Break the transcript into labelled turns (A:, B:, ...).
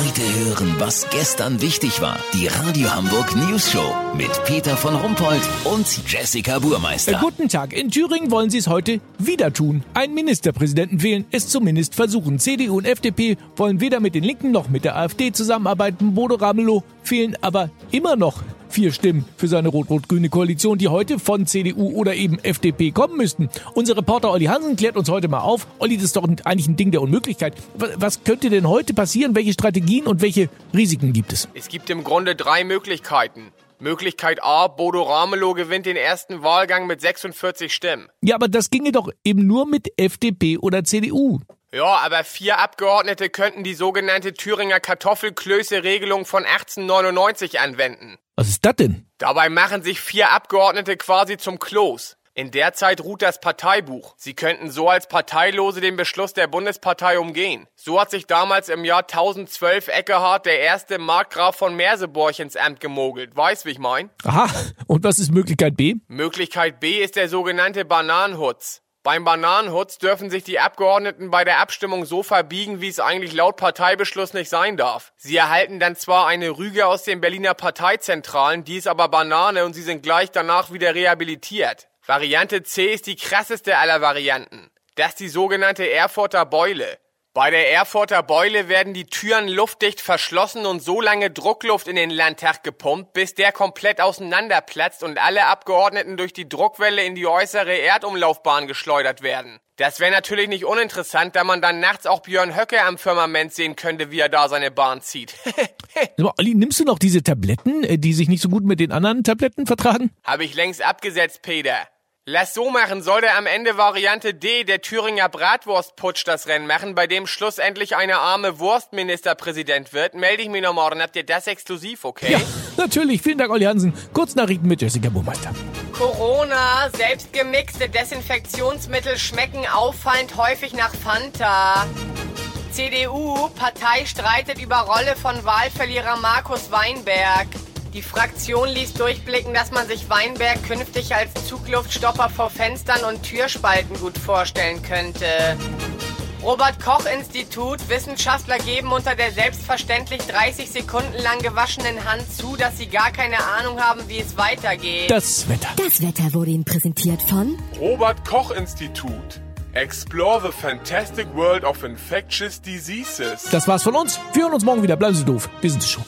A: Heute hören, was gestern wichtig war. Die Radio Hamburg News Show mit Peter von Rumpold und Jessica Burmeister.
B: Äh, guten Tag. In Thüringen wollen sie es heute wieder tun. Einen Ministerpräsidenten wählen, es zumindest versuchen. CDU und FDP wollen weder mit den Linken noch mit der AfD zusammenarbeiten. Bodo Ramelow fehlen aber immer noch vier Stimmen für seine rot-rot-grüne Koalition, die heute von CDU oder eben FDP kommen müssten. Unser Reporter Olli Hansen klärt uns heute mal auf. Olli, das ist doch eigentlich ein Ding der Unmöglichkeit. Was könnte denn heute passieren? Welche Strategien und welche Risiken gibt es?
C: Es gibt im Grunde drei Möglichkeiten. Möglichkeit A, Bodo Ramelow gewinnt den ersten Wahlgang mit 46 Stimmen.
B: Ja, aber das ginge doch eben nur mit FDP oder CDU.
C: Ja, aber vier Abgeordnete könnten die sogenannte Thüringer Kartoffelklöße-Regelung von 1899 anwenden.
B: Was ist das denn?
C: Dabei machen sich vier Abgeordnete quasi zum Kloß. In der Zeit ruht das Parteibuch. Sie könnten so als Parteilose den Beschluss der Bundespartei umgehen. So hat sich damals im Jahr 1012 Eckehard, der erste Markgraf von Merseburg, ins Amt gemogelt. Weißt, wie ich mein?
B: Aha, und was ist Möglichkeit B?
C: Möglichkeit B ist der sogenannte Bananenhutz. Beim Bananenhutz dürfen sich die Abgeordneten bei der Abstimmung so verbiegen, wie es eigentlich laut Parteibeschluss nicht sein darf. Sie erhalten dann zwar eine Rüge aus den Berliner Parteizentralen, die ist aber Banane und sie sind gleich danach wieder rehabilitiert. Variante C ist die krasseste aller Varianten. Das ist die sogenannte Erfurter Beule. Bei der Erfurter Beule werden die Türen luftdicht verschlossen und so lange Druckluft in den Landtag gepumpt, bis der komplett auseinanderplatzt und alle Abgeordneten durch die Druckwelle in die äußere Erdumlaufbahn geschleudert werden. Das wäre natürlich nicht uninteressant, da man dann nachts auch Björn Höcke am Firmament sehen könnte, wie er da seine Bahn zieht.
B: Olli, nimmst du noch diese Tabletten, äh, die sich nicht so gut mit den anderen Tabletten vertragen?
C: Hab ich längst abgesetzt, Peter. Lass so machen, sollte am Ende Variante D, der Thüringer Bratwurstputsch, das Rennen machen, bei dem schlussendlich eine arme Wurst Ministerpräsident wird, melde ich mich noch morgen. Habt ihr das exklusiv, okay?
B: Ja, natürlich. Vielen Dank, Olli Hansen. Kurznachrichten mit Jessica Burmeister.
D: Corona, selbstgemixte Desinfektionsmittel schmecken auffallend häufig nach Fanta. CDU, Partei streitet über Rolle von Wahlverlierer Markus Weinberg. Die Fraktion ließ durchblicken, dass man sich Weinberg künftig als Zugluftstopper vor Fenstern und Türspalten gut vorstellen könnte. Robert Koch Institut. Wissenschaftler geben unter der selbstverständlich 30 Sekunden lang gewaschenen Hand zu, dass sie gar keine Ahnung haben, wie es weitergeht.
B: Das Wetter.
E: Das Wetter wurde Ihnen präsentiert von
F: Robert Koch Institut. Explore the fantastic world of infectious diseases.
B: Das war's von uns. Wir hören uns morgen wieder. Bleiben Sie doof. Wir sind schon.